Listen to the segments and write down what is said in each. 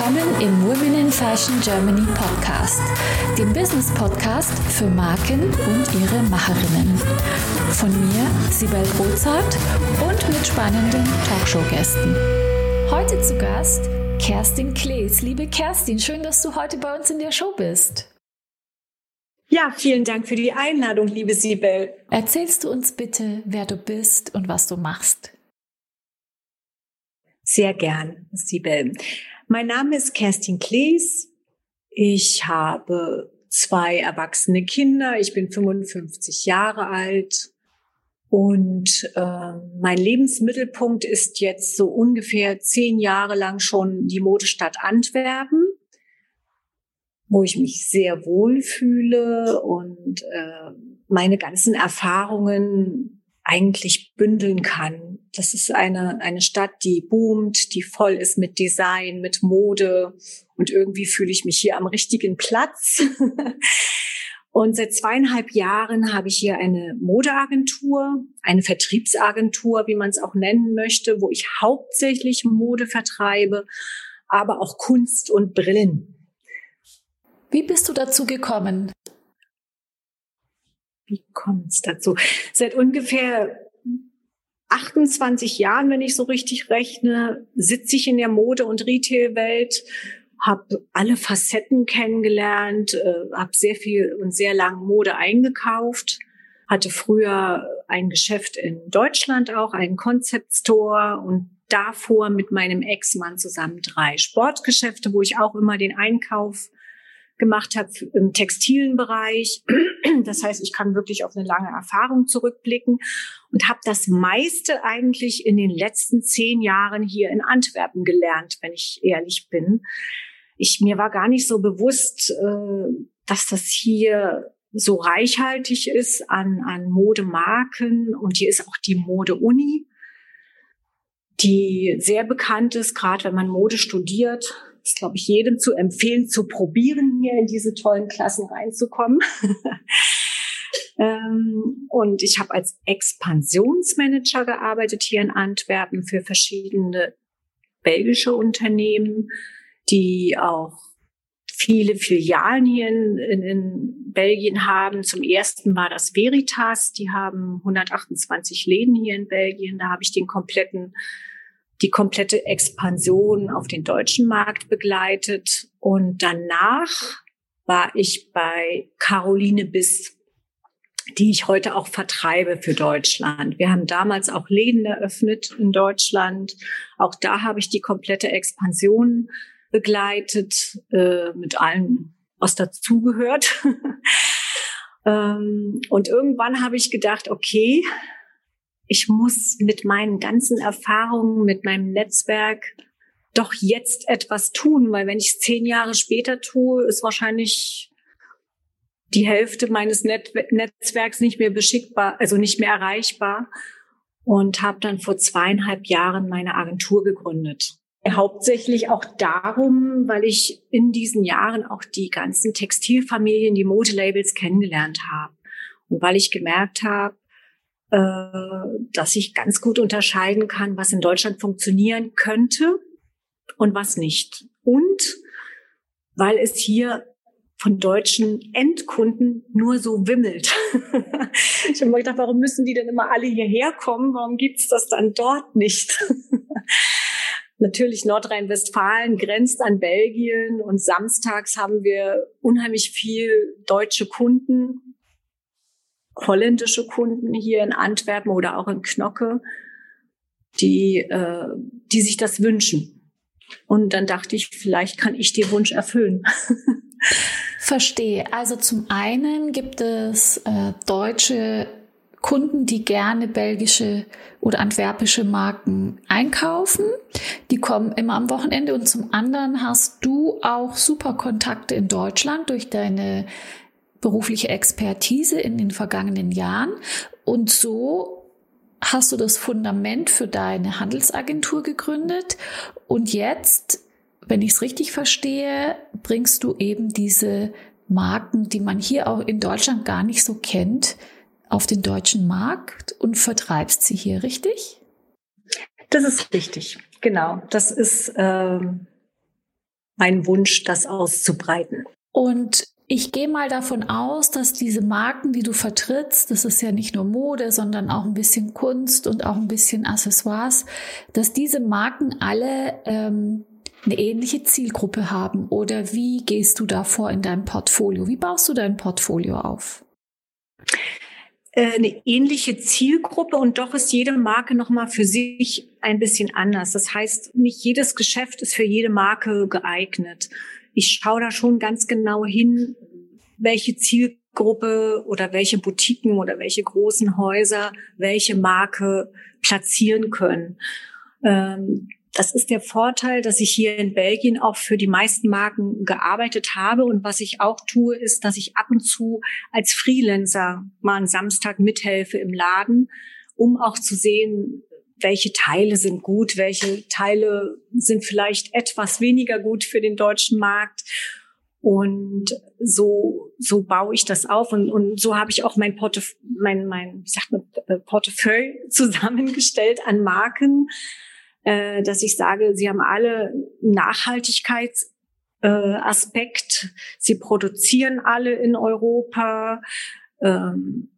willkommen im Women in Fashion Germany Podcast, dem Business Podcast für Marken und ihre Macherinnen. Von mir, Sibel Rozart und mit spannenden Talkshow-Gästen. Heute zu Gast Kerstin Klees. Liebe Kerstin, schön, dass du heute bei uns in der Show bist. Ja, vielen Dank für die Einladung, liebe Sibel. Erzählst du uns bitte, wer du bist und was du machst? Sehr gern, Sibel. Mein Name ist Kerstin Klees. Ich habe zwei erwachsene Kinder. Ich bin 55 Jahre alt. Und äh, mein Lebensmittelpunkt ist jetzt so ungefähr zehn Jahre lang schon die Modestadt Antwerpen, wo ich mich sehr wohl fühle und äh, meine ganzen Erfahrungen eigentlich bündeln kann. Das ist eine, eine Stadt, die boomt, die voll ist mit Design, mit Mode und irgendwie fühle ich mich hier am richtigen Platz. und seit zweieinhalb Jahren habe ich hier eine Modeagentur, eine Vertriebsagentur, wie man es auch nennen möchte, wo ich hauptsächlich Mode vertreibe, aber auch Kunst und Brillen. Wie bist du dazu gekommen? wie kommt es dazu? Seit ungefähr 28 Jahren, wenn ich so richtig rechne, sitze ich in der Mode- und Retail-Welt, habe alle Facetten kennengelernt, äh, habe sehr viel und sehr lang Mode eingekauft, hatte früher ein Geschäft in Deutschland auch, einen Concept Store und davor mit meinem Ex-Mann zusammen drei Sportgeschäfte, wo ich auch immer den Einkauf gemacht habe im textilen Bereich. Das heißt, ich kann wirklich auf eine lange Erfahrung zurückblicken und habe das meiste eigentlich in den letzten zehn Jahren hier in Antwerpen gelernt, wenn ich ehrlich bin. Ich, mir war gar nicht so bewusst, äh, dass das hier so reichhaltig ist an, an Modemarken und hier ist auch die Mode-Uni, die sehr bekannt ist, gerade wenn man Mode studiert ist, glaube ich, jedem zu empfehlen, zu probieren, hier in diese tollen Klassen reinzukommen. ähm, und ich habe als Expansionsmanager gearbeitet hier in Antwerpen für verschiedene belgische Unternehmen, die auch viele Filialen hier in, in, in, Belgien haben. Zum ersten war das Veritas. Die haben 128 Läden hier in Belgien. Da habe ich den kompletten die komplette Expansion auf den deutschen Markt begleitet. Und danach war ich bei Caroline Biss, die ich heute auch vertreibe für Deutschland. Wir haben damals auch Läden eröffnet in Deutschland. Auch da habe ich die komplette Expansion begleitet, äh, mit allem, was dazugehört. ähm, und irgendwann habe ich gedacht, okay, ich muss mit meinen ganzen Erfahrungen, mit meinem Netzwerk doch jetzt etwas tun, weil wenn ich es zehn Jahre später tue, ist wahrscheinlich die Hälfte meines Net Netzwerks nicht mehr beschickbar, also nicht mehr erreichbar und habe dann vor zweieinhalb Jahren meine Agentur gegründet. Hauptsächlich auch darum, weil ich in diesen Jahren auch die ganzen Textilfamilien, die Modelabels kennengelernt habe und weil ich gemerkt habe, dass ich ganz gut unterscheiden kann, was in Deutschland funktionieren könnte und was nicht. Und weil es hier von deutschen Endkunden nur so wimmelt. ich habe mir gedacht, warum müssen die denn immer alle hierher kommen? Warum gibt's das dann dort nicht? Natürlich Nordrhein-Westfalen grenzt an Belgien und samstags haben wir unheimlich viel deutsche Kunden holländische Kunden hier in Antwerpen oder auch in Knocke, die, äh, die sich das wünschen. Und dann dachte ich, vielleicht kann ich den Wunsch erfüllen. Verstehe. Also zum einen gibt es äh, deutsche Kunden, die gerne belgische oder antwerpische Marken einkaufen. Die kommen immer am Wochenende. Und zum anderen hast du auch super Kontakte in Deutschland durch deine berufliche Expertise in den vergangenen Jahren und so hast du das Fundament für deine Handelsagentur gegründet und jetzt, wenn ich es richtig verstehe, bringst du eben diese Marken, die man hier auch in Deutschland gar nicht so kennt, auf den deutschen Markt und vertreibst sie hier, richtig? Das ist richtig, genau. Das ist ähm, mein Wunsch, das auszubreiten. Und ich gehe mal davon aus, dass diese Marken, die du vertrittst, das ist ja nicht nur Mode, sondern auch ein bisschen Kunst und auch ein bisschen Accessoires, dass diese Marken alle ähm, eine ähnliche Zielgruppe haben. Oder wie gehst du da vor in deinem Portfolio? Wie baust du dein Portfolio auf? Äh, eine ähnliche Zielgruppe und doch ist jede Marke nochmal für sich ein bisschen anders. Das heißt, nicht jedes Geschäft ist für jede Marke geeignet ich schaue da schon ganz genau hin, welche Zielgruppe oder welche Boutiquen oder welche großen Häuser welche Marke platzieren können. Ähm, das ist der Vorteil, dass ich hier in Belgien auch für die meisten Marken gearbeitet habe. Und was ich auch tue, ist, dass ich ab und zu als Freelancer mal einen Samstag mithelfe im Laden, um auch zu sehen, welche Teile sind gut, welche Teile sind vielleicht etwas weniger gut für den deutschen Markt. Und so, so baue ich das auf und, und so habe ich auch mein, Portef mein, mein wie sagt man, äh, Portefeuille zusammengestellt an Marken, äh, dass ich sage, sie haben alle Nachhaltigkeitsaspekt. Äh, sie produzieren alle in Europa. Ähm,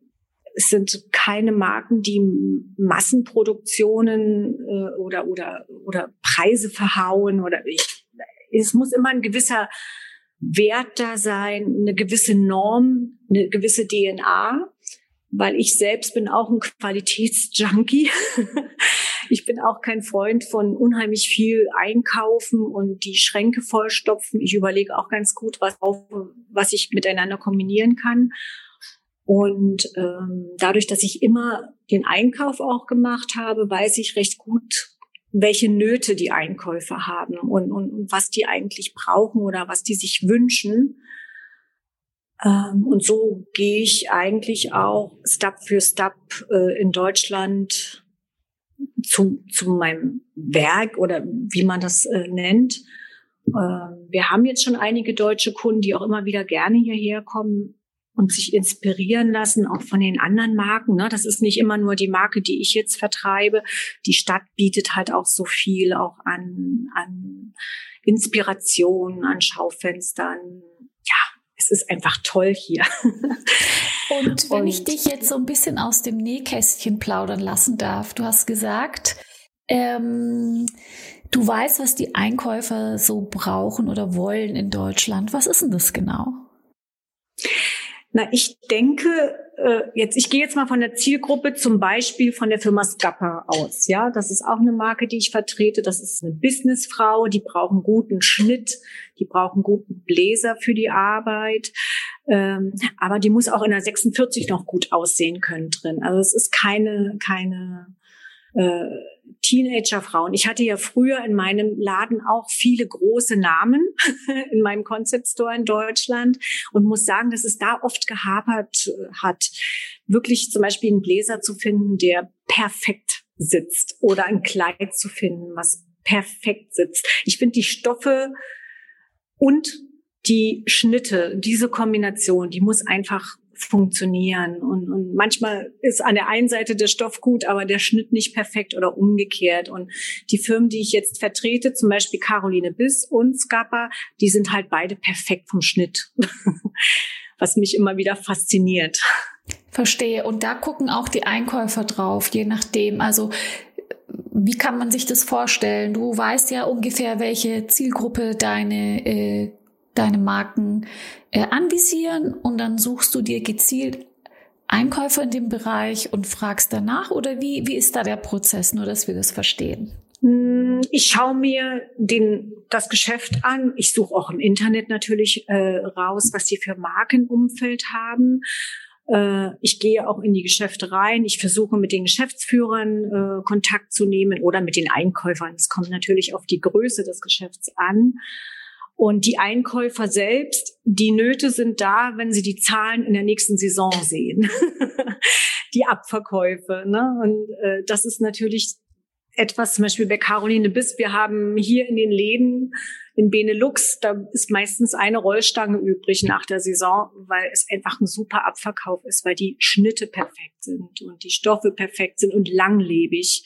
es sind keine Marken, die Massenproduktionen äh, oder oder oder Preise verhauen oder ich, es muss immer ein gewisser Wert da sein, eine gewisse Norm, eine gewisse DNA, weil ich selbst bin auch ein Qualitätsjunkie. ich bin auch kein Freund von unheimlich viel einkaufen und die Schränke vollstopfen. Ich überlege auch ganz gut, was, was ich miteinander kombinieren kann. Und ähm, dadurch, dass ich immer den Einkauf auch gemacht habe, weiß ich recht gut, welche Nöte die Einkäufer haben und, und, und was die eigentlich brauchen oder was die sich wünschen. Ähm, und so gehe ich eigentlich auch Step für Step äh, in Deutschland zu, zu meinem Werk oder wie man das äh, nennt. Äh, wir haben jetzt schon einige deutsche Kunden, die auch immer wieder gerne hierher kommen und sich inspirieren lassen, auch von den anderen Marken. Ne? Das ist nicht immer nur die Marke, die ich jetzt vertreibe. Die Stadt bietet halt auch so viel auch an, an Inspiration, an Schaufenstern. Ja, es ist einfach toll hier. Und wenn und, ich dich jetzt so ein bisschen aus dem Nähkästchen plaudern lassen darf, du hast gesagt, ähm, du weißt, was die Einkäufer so brauchen oder wollen in Deutschland. Was ist denn das genau? Na, ich denke, äh, jetzt, ich gehe jetzt mal von der Zielgruppe zum Beispiel von der Firma Scappa aus. Ja, das ist auch eine Marke, die ich vertrete. Das ist eine Businessfrau, die brauchen guten Schnitt, die brauchen guten Bläser für die Arbeit. Ähm, aber die muss auch in der 46 noch gut aussehen können drin. Also es ist keine, keine äh, Teenagerfrauen. Ich hatte ja früher in meinem Laden auch viele große Namen in meinem Concept Store in Deutschland und muss sagen, dass es da oft gehapert äh, hat, wirklich zum Beispiel einen Bläser zu finden, der perfekt sitzt oder ein Kleid zu finden, was perfekt sitzt. Ich finde die Stoffe und die Schnitte, diese Kombination, die muss einfach funktionieren. Und, und manchmal ist an der einen Seite der Stoff gut, aber der Schnitt nicht perfekt oder umgekehrt. Und die Firmen, die ich jetzt vertrete, zum Beispiel Caroline Biss und Scappa, die sind halt beide perfekt vom Schnitt. Was mich immer wieder fasziniert. Verstehe. Und da gucken auch die Einkäufer drauf, je nachdem. Also wie kann man sich das vorstellen? Du weißt ja ungefähr, welche Zielgruppe deine äh, deine Marken äh, anvisieren und dann suchst du dir gezielt Einkäufer in dem Bereich und fragst danach oder wie, wie ist da der Prozess, nur dass wir das verstehen? Hm, ich schaue mir den, das Geschäft an. Ich suche auch im Internet natürlich äh, raus, was sie für Markenumfeld haben. Äh, ich gehe auch in die Geschäfte rein. Ich versuche mit den Geschäftsführern äh, Kontakt zu nehmen oder mit den Einkäufern. Es kommt natürlich auf die Größe des Geschäfts an. Und die Einkäufer selbst, die Nöte sind da, wenn sie die Zahlen in der nächsten Saison sehen. die Abverkäufe. Ne? Und äh, das ist natürlich etwas, zum Beispiel bei Caroline Biss, wir haben hier in den Läden in Benelux, da ist meistens eine Rollstange übrig nach der Saison, weil es einfach ein super Abverkauf ist, weil die Schnitte perfekt sind und die Stoffe perfekt sind und langlebig.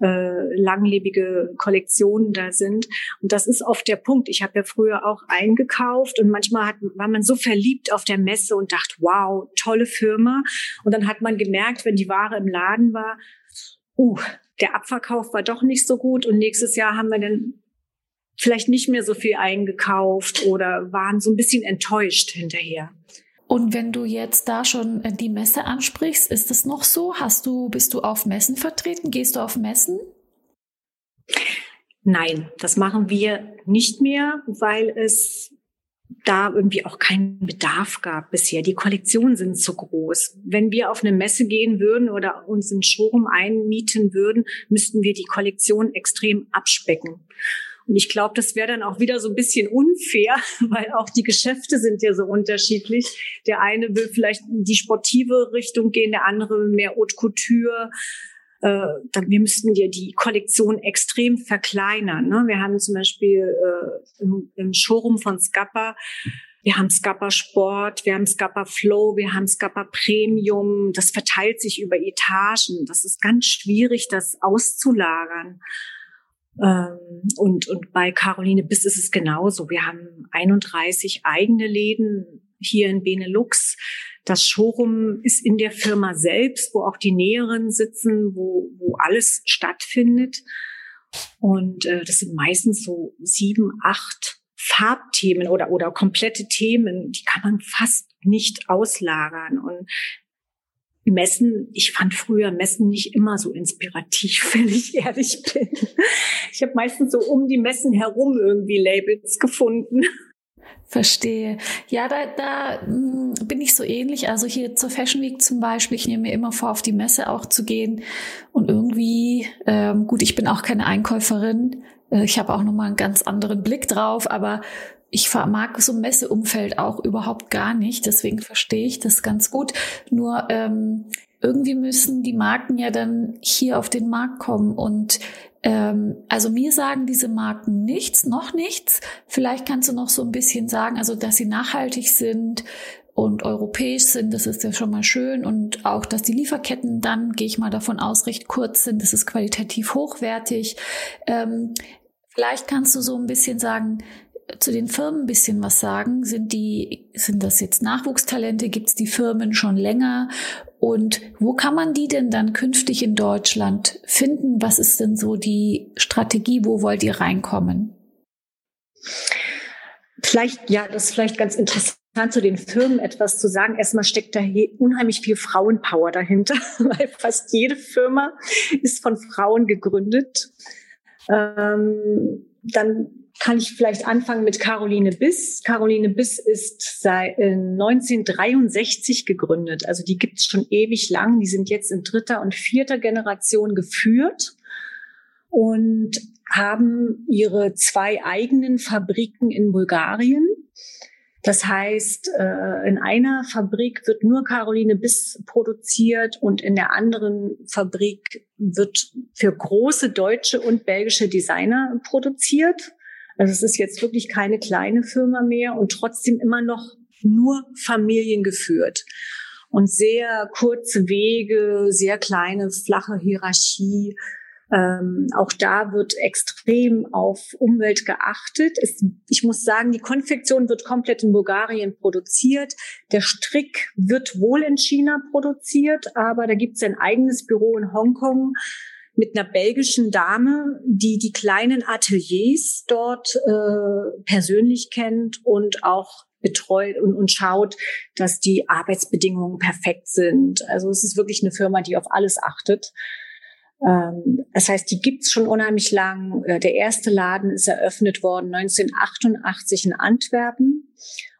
Äh, langlebige Kollektionen da sind. Und das ist oft der Punkt. Ich habe ja früher auch eingekauft und manchmal hat, war man so verliebt auf der Messe und dachte, wow, tolle Firma. Und dann hat man gemerkt, wenn die Ware im Laden war, uh, der Abverkauf war doch nicht so gut und nächstes Jahr haben wir dann vielleicht nicht mehr so viel eingekauft oder waren so ein bisschen enttäuscht hinterher. Und wenn du jetzt da schon äh, die Messe ansprichst, ist es noch so? Hast du, bist du auf Messen vertreten? Gehst du auf Messen? Nein, das machen wir nicht mehr, weil es da irgendwie auch keinen Bedarf gab bisher. Die Kollektionen sind zu groß. Wenn wir auf eine Messe gehen würden oder uns in Showroom einmieten würden, müssten wir die Kollektion extrem abspecken. Und ich glaube, das wäre dann auch wieder so ein bisschen unfair, weil auch die Geschäfte sind ja so unterschiedlich. Der eine will vielleicht in die sportive Richtung gehen, der andere mehr Haute Couture. Äh, wir müssten ja die Kollektion extrem verkleinern. Ne? Wir haben zum Beispiel äh, im, im Showroom von Scappa wir haben Scappa Sport, wir haben Scappa Flow, wir haben Scappa Premium. Das verteilt sich über Etagen. Das ist ganz schwierig, das auszulagern. Ähm, und, und bei Caroline Biss ist es genauso. Wir haben 31 eigene Läden hier in Benelux. Das Showroom ist in der Firma selbst, wo auch die Näheren sitzen, wo, wo alles stattfindet. Und äh, das sind meistens so sieben, acht Farbthemen oder, oder komplette Themen, die kann man fast nicht auslagern. Und Messen, ich fand früher Messen nicht immer so inspirativ, wenn ich ehrlich bin. Ich habe meistens so um die Messen herum irgendwie Labels gefunden. Verstehe. Ja, da, da hm, bin ich so ähnlich. Also hier zur Fashion Week zum Beispiel, ich nehme mir immer vor, auf die Messe auch zu gehen. Und irgendwie, ähm, gut, ich bin auch keine Einkäuferin. Äh, ich habe auch nochmal einen ganz anderen Blick drauf, aber ich mag so ein Messeumfeld auch überhaupt gar nicht. Deswegen verstehe ich das ganz gut. Nur ähm, irgendwie müssen die Marken ja dann hier auf den Markt kommen. Und ähm, also mir sagen diese Marken nichts, noch nichts. Vielleicht kannst du noch so ein bisschen sagen, also dass sie nachhaltig sind und europäisch sind, das ist ja schon mal schön. Und auch, dass die Lieferketten dann, gehe ich mal davon aus, recht kurz sind. Das ist qualitativ hochwertig. Ähm, Vielleicht kannst du so ein bisschen sagen, zu den Firmen ein bisschen was sagen? Sind die, sind das jetzt Nachwuchstalente? Gibt es die Firmen schon länger? Und wo kann man die denn dann künftig in Deutschland finden? Was ist denn so die Strategie? Wo wollt ihr reinkommen? Vielleicht, ja, das ist vielleicht ganz interessant zu den Firmen etwas zu sagen. Erstmal steckt da unheimlich viel Frauenpower dahinter, weil fast jede Firma ist von Frauen gegründet. Ähm, dann kann ich vielleicht anfangen mit Caroline Biss. Caroline Biss ist seit 1963 äh, gegründet. Also die gibt es schon ewig lang. Die sind jetzt in dritter und vierter Generation geführt und haben ihre zwei eigenen Fabriken in Bulgarien. Das heißt, äh, in einer Fabrik wird nur Caroline Biss produziert und in der anderen Fabrik wird für große deutsche und belgische Designer produziert. Also es ist jetzt wirklich keine kleine Firma mehr und trotzdem immer noch nur familiengeführt. Und sehr kurze Wege, sehr kleine, flache Hierarchie. Ähm, auch da wird extrem auf Umwelt geachtet. Es, ich muss sagen, die Konfektion wird komplett in Bulgarien produziert. Der Strick wird wohl in China produziert, aber da gibt es ein eigenes Büro in Hongkong mit einer belgischen Dame, die die kleinen Ateliers dort äh, persönlich kennt und auch betreut und, und schaut, dass die Arbeitsbedingungen perfekt sind. Also es ist wirklich eine Firma, die auf alles achtet. Ähm, das heißt, die gibt's schon unheimlich lang. Äh, der erste Laden ist eröffnet worden 1988 in Antwerpen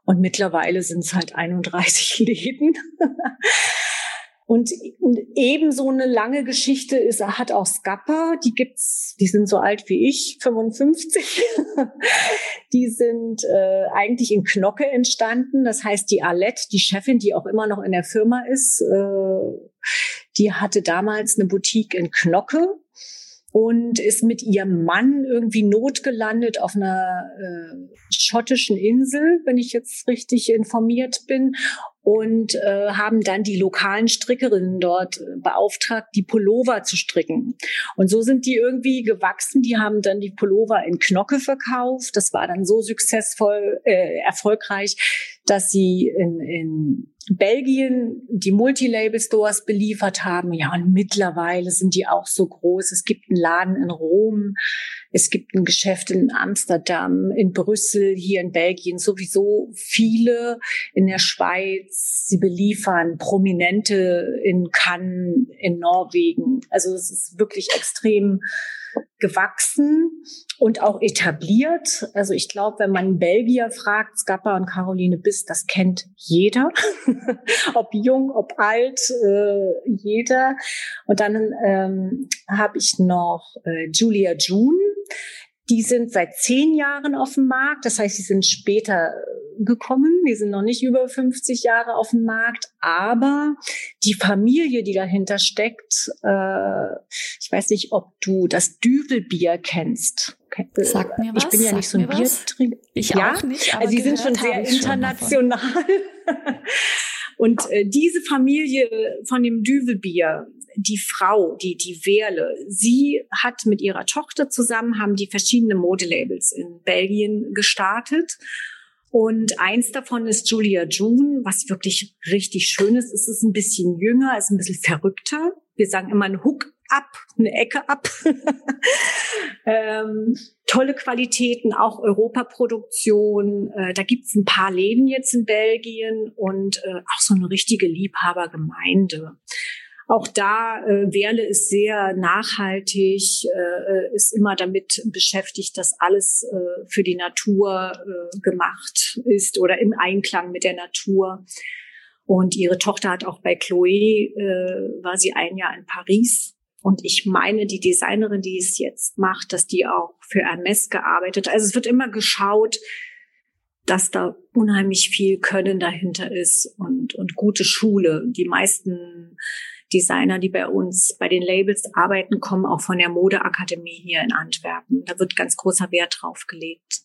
und mittlerweile sind es halt 31 Läden. Und ebenso eine lange Geschichte ist, hat auch Scappa, die gibt's, die sind so alt wie ich, 55. die sind äh, eigentlich in Knocke entstanden. Das heißt, die Alette, die Chefin, die auch immer noch in der Firma ist, äh, die hatte damals eine Boutique in Knocke und ist mit ihrem Mann irgendwie notgelandet auf einer äh, schottischen Insel, wenn ich jetzt richtig informiert bin. Und äh, haben dann die lokalen Strickerinnen dort äh, beauftragt, die Pullover zu stricken. Und so sind die irgendwie gewachsen. Die haben dann die Pullover in Knocke verkauft. Das war dann so successvoll, äh, erfolgreich, dass sie in, in Belgien die Multilabel-Stores beliefert haben. Ja, und mittlerweile sind die auch so groß. Es gibt einen Laden in Rom, es gibt ein Geschäft in Amsterdam, in Brüssel, hier in Belgien, sowieso viele in der Schweiz. Sie beliefern Prominente in Cannes, in Norwegen. Also es ist wirklich extrem gewachsen und auch etabliert. Also ich glaube, wenn man Belgier fragt, Skappa und Caroline Biss, das kennt jeder, ob jung, ob alt, äh, jeder. Und dann ähm, habe ich noch äh, Julia June. Die sind seit zehn Jahren auf dem Markt. Das heißt, sie sind später gekommen. Die sind noch nicht über 50 Jahre auf dem Markt. Aber die Familie, die dahinter steckt, äh, ich weiß nicht, ob du das Düvelbier kennst. Sag mir was. Ich bin ja nicht so ein Biertrinker. Ich ja? auch nicht. Also sie sind schon sehr international. Und äh, diese Familie von dem Düvelbier, die Frau, die, die Werle, sie hat mit ihrer Tochter zusammen, haben die verschiedene Modelabels in Belgien gestartet. Und eins davon ist Julia June, was wirklich richtig schön ist. Es ist ein bisschen jünger, ist ein bisschen verrückter. Wir sagen immer ein Hook ab, eine Ecke ab. ähm, tolle Qualitäten, auch Europaproduktion. Äh, da gibt's ein paar Läden jetzt in Belgien und äh, auch so eine richtige Liebhabergemeinde. Auch da, äh, Werle ist sehr nachhaltig, äh, ist immer damit beschäftigt, dass alles äh, für die Natur äh, gemacht ist oder im Einklang mit der Natur. Und ihre Tochter hat auch bei Chloe, äh, war sie ein Jahr in Paris. Und ich meine, die Designerin, die es jetzt macht, dass die auch für Hermes gearbeitet. Also es wird immer geschaut, dass da unheimlich viel Können dahinter ist und, und gute Schule. Die meisten Designer, die bei uns bei den Labels arbeiten, kommen auch von der Modeakademie hier in Antwerpen. Da wird ganz großer Wert drauf gelegt.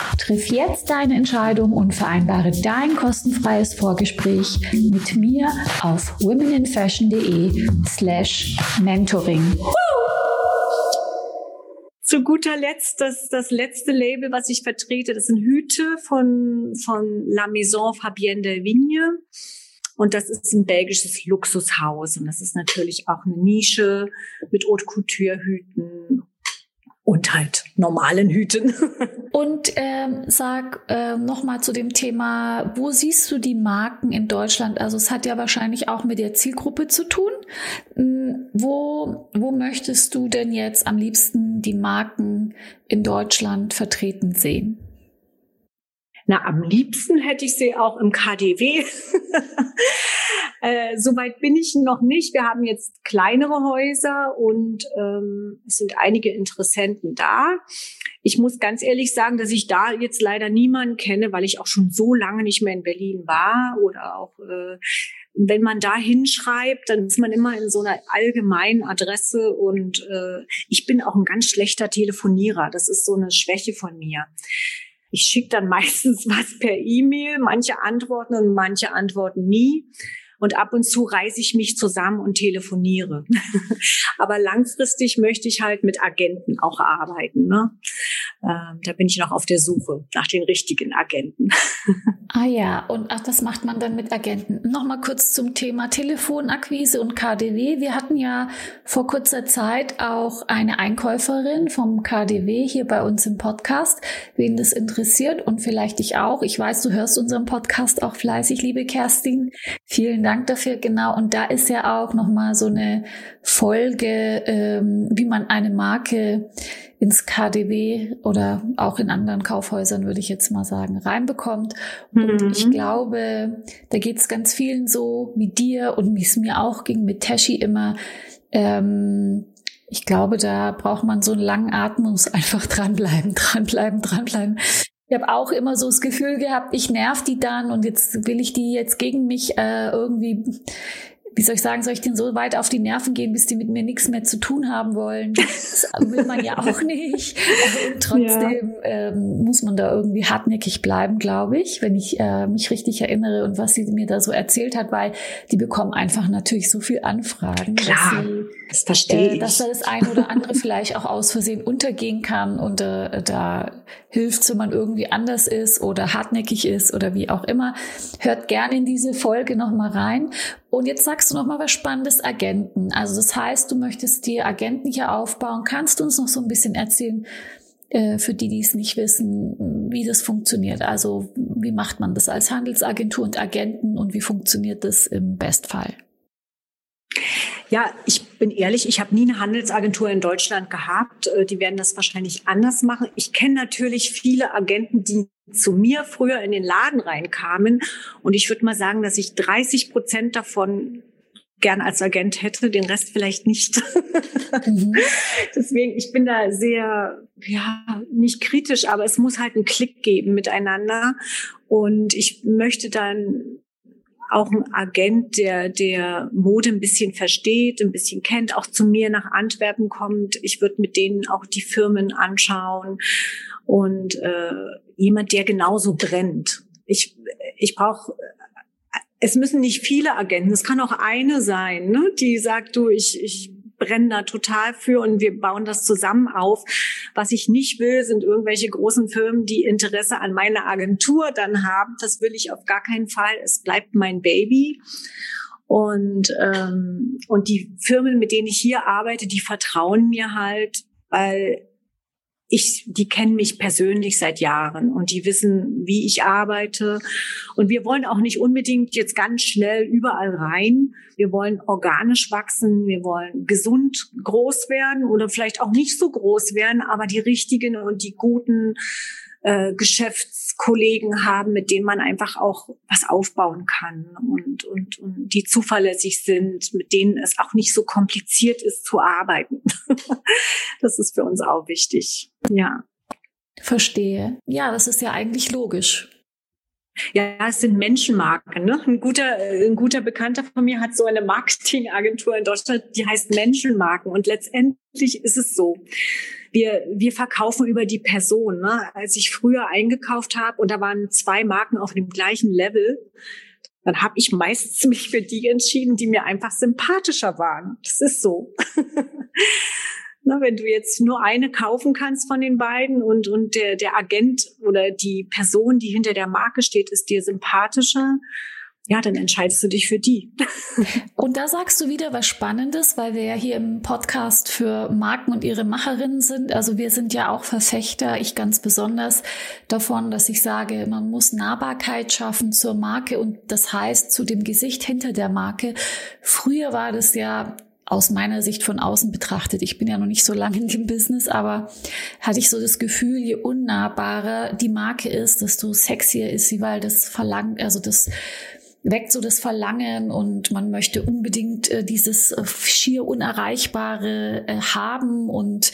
Triff jetzt deine Entscheidung und vereinbare dein kostenfreies Vorgespräch mit mir auf womeninfashion.de slash mentoring. Zu guter Letzt, das, das letzte Label, was ich vertrete, das sind Hüte von, von La Maison Fabienne de Vigne. Und das ist ein belgisches Luxushaus. Und das ist natürlich auch eine Nische mit Haute Couture Hüten und halt normalen Hüten. Und ähm, sag äh, nochmal zu dem Thema, wo siehst du die Marken in Deutschland? Also es hat ja wahrscheinlich auch mit der Zielgruppe zu tun. Hm, wo, wo möchtest du denn jetzt am liebsten die Marken in Deutschland vertreten sehen? Na, am liebsten hätte ich sie auch im KDW. äh, Soweit bin ich noch nicht. Wir haben jetzt kleinere Häuser und ähm, es sind einige Interessenten da. Ich muss ganz ehrlich sagen, dass ich da jetzt leider niemanden kenne, weil ich auch schon so lange nicht mehr in Berlin war oder auch äh, wenn man da hinschreibt, dann ist man immer in so einer allgemeinen Adresse und äh, ich bin auch ein ganz schlechter Telefonierer. Das ist so eine Schwäche von mir. Ich schicke dann meistens was per E-Mail, manche antworten und manche antworten nie. Und ab und zu reise ich mich zusammen und telefoniere. Aber langfristig möchte ich halt mit Agenten auch arbeiten. Ne? Ähm, da bin ich noch auf der Suche nach den richtigen Agenten. ah ja, und ach, das macht man dann mit Agenten. Nochmal kurz zum Thema Telefonakquise und KDW. Wir hatten ja vor kurzer Zeit auch eine Einkäuferin vom KDW hier bei uns im Podcast. Wen das interessiert und vielleicht dich auch. Ich weiß, du hörst unseren Podcast auch fleißig, liebe Kerstin. Vielen Dank Dank dafür, genau. Und da ist ja auch nochmal so eine Folge, ähm, wie man eine Marke ins KDW oder auch in anderen Kaufhäusern, würde ich jetzt mal sagen, reinbekommt. Und mhm. ich glaube, da geht es ganz vielen so wie dir und wie es mir auch ging mit Tashi immer. Ähm, ich glaube, da braucht man so einen langen Atem, muss einfach dranbleiben, dranbleiben, dranbleiben. Ich habe auch immer so das Gefühl gehabt, ich nerv die dann und jetzt will ich die jetzt gegen mich äh, irgendwie wie soll ich sagen, soll ich denen so weit auf die Nerven gehen, bis die mit mir nichts mehr zu tun haben wollen? Das will man ja auch nicht. Und trotzdem ja. ähm, muss man da irgendwie hartnäckig bleiben, glaube ich, wenn ich äh, mich richtig erinnere und was sie mir da so erzählt hat, weil die bekommen einfach natürlich so viel Anfragen, Klar, dass sie, das verstehe äh, dass da das eine oder andere vielleicht auch aus Versehen untergehen kann und äh, da hilft, wenn man irgendwie anders ist oder hartnäckig ist oder wie auch immer. Hört gerne in diese Folge nochmal rein. Und jetzt sagst du noch mal was Spannendes, Agenten. Also das heißt, du möchtest dir Agenten hier aufbauen. Kannst du uns noch so ein bisschen erzählen, äh, für die, die es nicht wissen, wie das funktioniert? Also wie macht man das als Handelsagentur und Agenten und wie funktioniert das im Bestfall? Ja, ich bin ehrlich, ich habe nie eine Handelsagentur in Deutschland gehabt. Äh, die werden das wahrscheinlich anders machen. Ich kenne natürlich viele Agenten, die zu mir früher in den Laden reinkamen. Und ich würde mal sagen, dass ich 30 Prozent davon gern als Agent hätte, den Rest vielleicht nicht. Mhm. Deswegen, ich bin da sehr, ja, nicht kritisch, aber es muss halt einen Klick geben miteinander. Und ich möchte dann auch ein Agent, der, der Mode ein bisschen versteht, ein bisschen kennt, auch zu mir nach Antwerpen kommt. Ich würde mit denen auch die Firmen anschauen und äh, jemand, der genauso brennt. Ich, ich brauche es müssen nicht viele Agenten, es kann auch eine sein, ne, die sagt, du, ich, ich brennen da total für und wir bauen das zusammen auf. Was ich nicht will, sind irgendwelche großen Firmen, die Interesse an meiner Agentur dann haben. Das will ich auf gar keinen Fall. Es bleibt mein Baby. Und, ähm, und die Firmen, mit denen ich hier arbeite, die vertrauen mir halt, weil ich, die kennen mich persönlich seit Jahren und die wissen, wie ich arbeite. Und wir wollen auch nicht unbedingt jetzt ganz schnell überall rein. Wir wollen organisch wachsen. Wir wollen gesund groß werden oder vielleicht auch nicht so groß werden, aber die richtigen und die guten äh, Geschäftskollegen haben, mit denen man einfach auch was aufbauen kann und, und, und die zuverlässig sind, mit denen es auch nicht so kompliziert ist zu arbeiten. das ist für uns auch wichtig. Ja. Verstehe. Ja, das ist ja eigentlich logisch. Ja, es sind Menschenmarken. Ne? Ein, guter, äh, ein guter Bekannter von mir hat so eine Marketingagentur in Deutschland, die heißt Menschenmarken. Und letztendlich ist es so. Wir, wir verkaufen über die Person. Ne? Als ich früher eingekauft habe und da waren zwei Marken auf dem gleichen Level, dann habe ich meistens mich für die entschieden, die mir einfach sympathischer waren. Das ist so. Na, wenn du jetzt nur eine kaufen kannst von den beiden und, und der, der Agent oder die Person, die hinter der Marke steht, ist dir sympathischer, ja, dann entscheidest du dich für die. Und da sagst du wieder was Spannendes, weil wir ja hier im Podcast für Marken und ihre Macherinnen sind. Also wir sind ja auch Verfechter, ich ganz besonders davon, dass ich sage, man muss Nahbarkeit schaffen zur Marke und das heißt zu dem Gesicht hinter der Marke. Früher war das ja aus meiner Sicht von außen betrachtet, ich bin ja noch nicht so lange in dem Business, aber hatte ich so das Gefühl, je unnahbarer die Marke ist, desto sexier ist sie, weil das verlangt, also das weckt so das Verlangen und man möchte unbedingt äh, dieses äh, schier Unerreichbare äh, haben und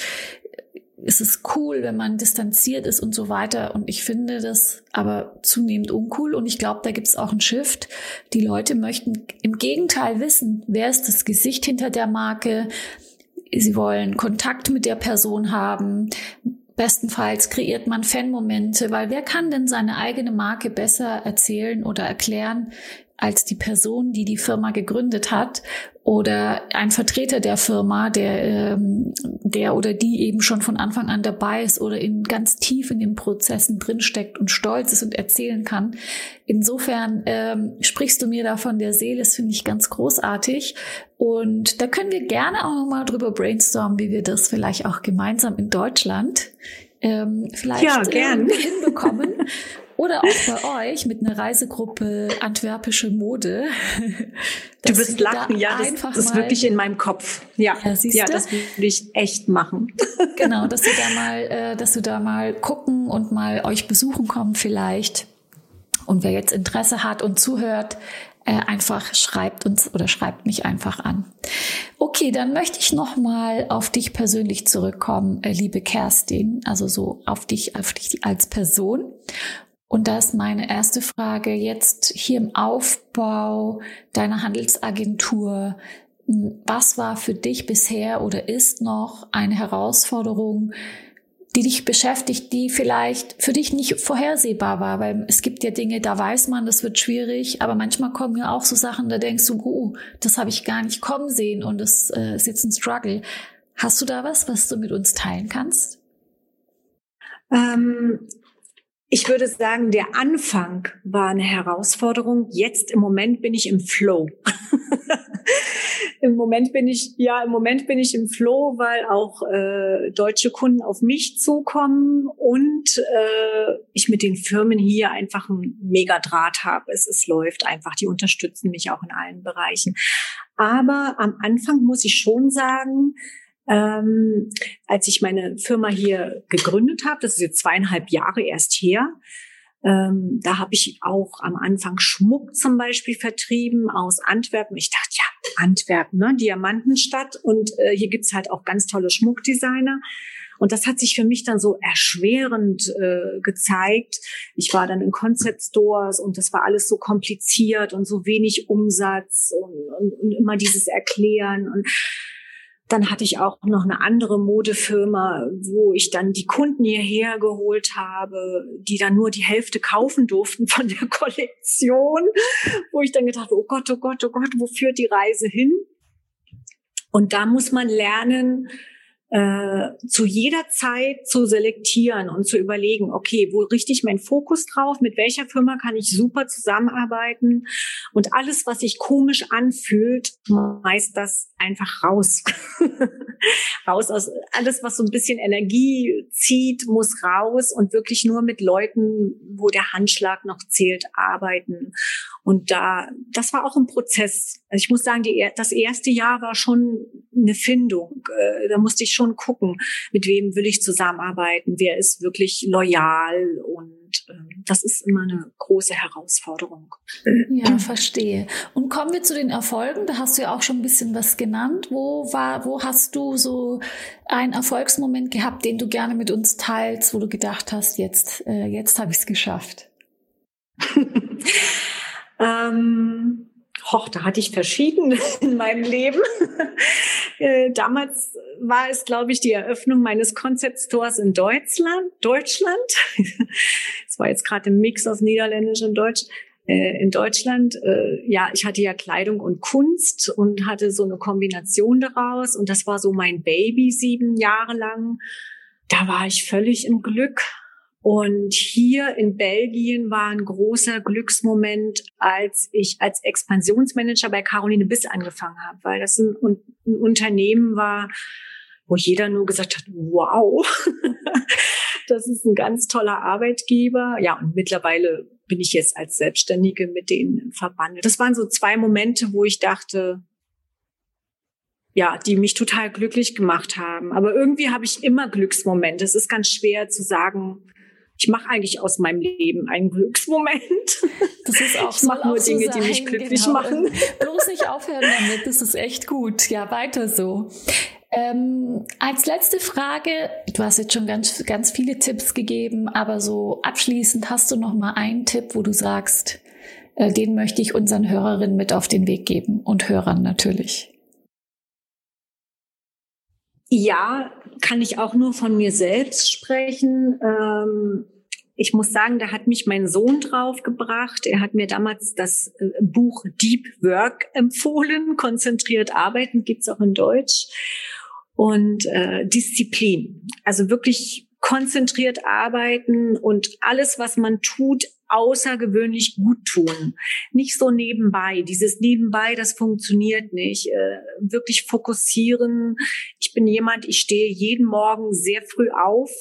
es ist cool, wenn man distanziert ist und so weiter. Und ich finde das aber zunehmend uncool. Und ich glaube, da gibt es auch einen Shift. Die Leute möchten im Gegenteil wissen, wer ist das Gesicht hinter der Marke. Sie wollen Kontakt mit der Person haben. Bestenfalls kreiert man Fanmomente, weil wer kann denn seine eigene Marke besser erzählen oder erklären als die Person, die die Firma gegründet hat oder ein Vertreter der Firma, der, ähm, der oder die eben schon von Anfang an dabei ist oder in ganz tief in den Prozessen drinsteckt und stolz ist und erzählen kann. Insofern ähm, sprichst du mir da von der Seele, das finde ich ganz großartig. Und da können wir gerne auch nochmal drüber brainstormen, wie wir das vielleicht auch gemeinsam in Deutschland ähm, vielleicht ja, gern. hinbekommen. Oder auch bei euch mit einer Reisegruppe Antwerpische Mode. Du wirst lachen, ja, das, das ist wirklich in meinem Kopf. Ja, ja, ja das würde ich echt machen. Genau, dass du da mal, äh, dass du da mal gucken und mal euch besuchen kommen vielleicht. Und wer jetzt Interesse hat und zuhört, äh, einfach schreibt uns oder schreibt mich einfach an. Okay, dann möchte ich noch mal auf dich persönlich zurückkommen, äh, liebe Kerstin, also so auf dich, auf dich als Person. Und da ist meine erste Frage jetzt hier im Aufbau deiner Handelsagentur. Was war für dich bisher oder ist noch eine Herausforderung, die dich beschäftigt, die vielleicht für dich nicht vorhersehbar war, weil es gibt ja Dinge, da weiß man, das wird schwierig, aber manchmal kommen ja auch so Sachen, da denkst du, oh, das habe ich gar nicht kommen sehen und das äh, ist jetzt ein Struggle. Hast du da was, was du mit uns teilen kannst? Ähm, ich würde sagen, der Anfang war eine Herausforderung. Jetzt im Moment bin ich im Flow. Im Moment bin ich, ja, im Moment bin ich im Flow, weil auch äh, deutsche Kunden auf mich zukommen und äh, ich mit den Firmen hier einfach einen mega Draht habe. Es, es läuft einfach, die unterstützen mich auch in allen Bereichen. Aber am Anfang muss ich schon sagen, ähm, als ich meine Firma hier gegründet habe, das ist jetzt zweieinhalb Jahre erst her, ähm, da habe ich auch am Anfang Schmuck zum Beispiel vertrieben aus Antwerpen. Ich dachte, ja, Antwerpen, ne? Diamantenstadt. Und äh, hier gibt's halt auch ganz tolle Schmuckdesigner. Und das hat sich für mich dann so erschwerend äh, gezeigt. Ich war dann in Concept Stores und das war alles so kompliziert und so wenig Umsatz und, und, und immer dieses Erklären. Und dann hatte ich auch noch eine andere Modefirma, wo ich dann die Kunden hierher geholt habe, die dann nur die Hälfte kaufen durften von der Kollektion, wo ich dann gedacht oh Gott, oh Gott, oh Gott, wo führt die Reise hin? Und da muss man lernen, äh, zu jeder Zeit zu selektieren und zu überlegen, okay, wo richte ich meinen Fokus drauf, mit welcher Firma kann ich super zusammenarbeiten und alles, was sich komisch anfühlt, meist das einfach raus. raus aus alles, was so ein bisschen Energie zieht, muss raus und wirklich nur mit Leuten, wo der Handschlag noch zählt, arbeiten. Und da, das war auch ein Prozess. Also ich muss sagen, die, das erste Jahr war schon eine Findung. Äh, da musste ich schon gucken, mit wem will ich zusammenarbeiten, wer ist wirklich loyal und ähm, das ist immer eine große Herausforderung. Ja, verstehe. Und kommen wir zu den Erfolgen. Da hast du ja auch schon ein bisschen was genannt. Wo war, wo hast du so einen Erfolgsmoment gehabt, den du gerne mit uns teilst, wo du gedacht hast, jetzt, äh, jetzt habe ich es geschafft? ähm, hoch, da hatte ich verschiedene in meinem Leben. Äh, damals war es, glaube ich, die Eröffnung meines Concept Stores in Deutschland. Deutschland. Es war jetzt gerade ein Mix aus Niederländisch und Deutsch. Äh, in Deutschland, äh, ja, ich hatte ja Kleidung und Kunst und hatte so eine Kombination daraus. Und das war so mein Baby sieben Jahre lang. Da war ich völlig im Glück und hier in Belgien war ein großer Glücksmoment, als ich als Expansionsmanager bei Caroline Biss angefangen habe, weil das ein, ein Unternehmen war, wo jeder nur gesagt hat, wow, das ist ein ganz toller Arbeitgeber. Ja, und mittlerweile bin ich jetzt als Selbstständige mit denen verbandelt. Das waren so zwei Momente, wo ich dachte, ja, die mich total glücklich gemacht haben. Aber irgendwie habe ich immer Glücksmomente. Es ist ganz schwer zu sagen, ich mache eigentlich aus meinem Leben einen Glücksmoment. Das ist auch ich mache nur Dinge, sein, die mich glücklich genau. machen. Bloß nicht aufhören damit, das ist echt gut. Ja, weiter so. Ähm, als letzte Frage, du hast jetzt schon ganz, ganz viele Tipps gegeben, aber so abschließend hast du noch mal einen Tipp, wo du sagst, äh, den möchte ich unseren Hörerinnen mit auf den Weg geben und Hörern natürlich. Ja, kann ich auch nur von mir selbst sprechen. Ähm, ich muss sagen, da hat mich mein Sohn draufgebracht. Er hat mir damals das äh, Buch Deep Work empfohlen. Konzentriert arbeiten gibt's auch in Deutsch. Und äh, Disziplin. Also wirklich konzentriert arbeiten und alles, was man tut, außergewöhnlich gut tun. Nicht so nebenbei. Dieses nebenbei, das funktioniert nicht. Äh, wirklich fokussieren. Ich bin jemand, ich stehe jeden Morgen sehr früh auf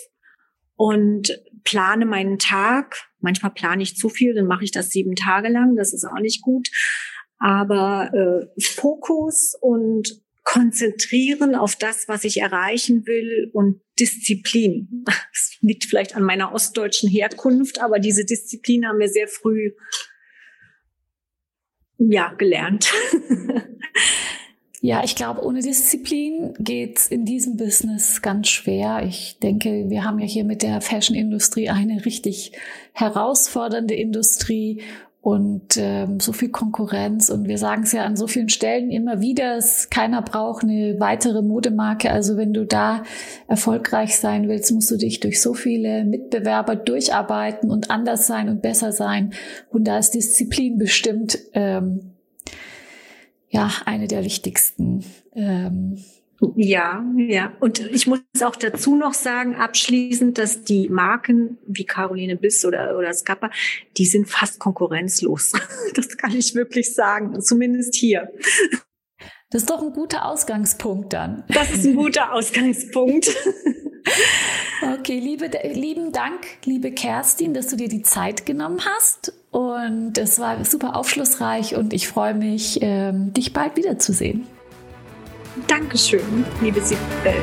und plane meinen Tag. Manchmal plane ich zu viel, dann mache ich das sieben Tage lang. Das ist auch nicht gut. Aber äh, Fokus und konzentrieren auf das, was ich erreichen will und Disziplin. Das liegt vielleicht an meiner ostdeutschen Herkunft, aber diese Disziplin haben wir sehr früh ja, gelernt. Ja, ich glaube, ohne Disziplin geht's in diesem Business ganz schwer. Ich denke, wir haben ja hier mit der Fashion-Industrie eine richtig herausfordernde Industrie und ähm, so viel Konkurrenz. Und wir sagen es ja an so vielen Stellen immer wieder, es, keiner braucht eine weitere Modemarke. Also wenn du da erfolgreich sein willst, musst du dich durch so viele Mitbewerber durcharbeiten und anders sein und besser sein. Und da ist Disziplin bestimmt ähm, ja eine der wichtigsten. Ähm, ja, ja. Und ich muss auch dazu noch sagen, abschließend, dass die Marken wie Caroline Biss oder, oder Scappa, die sind fast konkurrenzlos. Das kann ich wirklich sagen. Zumindest hier. Das ist doch ein guter Ausgangspunkt dann. Das ist ein guter Ausgangspunkt. Okay, liebe, lieben Dank, liebe Kerstin, dass du dir die Zeit genommen hast. Und es war super aufschlussreich und ich freue mich, ähm, dich bald wiederzusehen. Dankeschön, liebe Sibylle.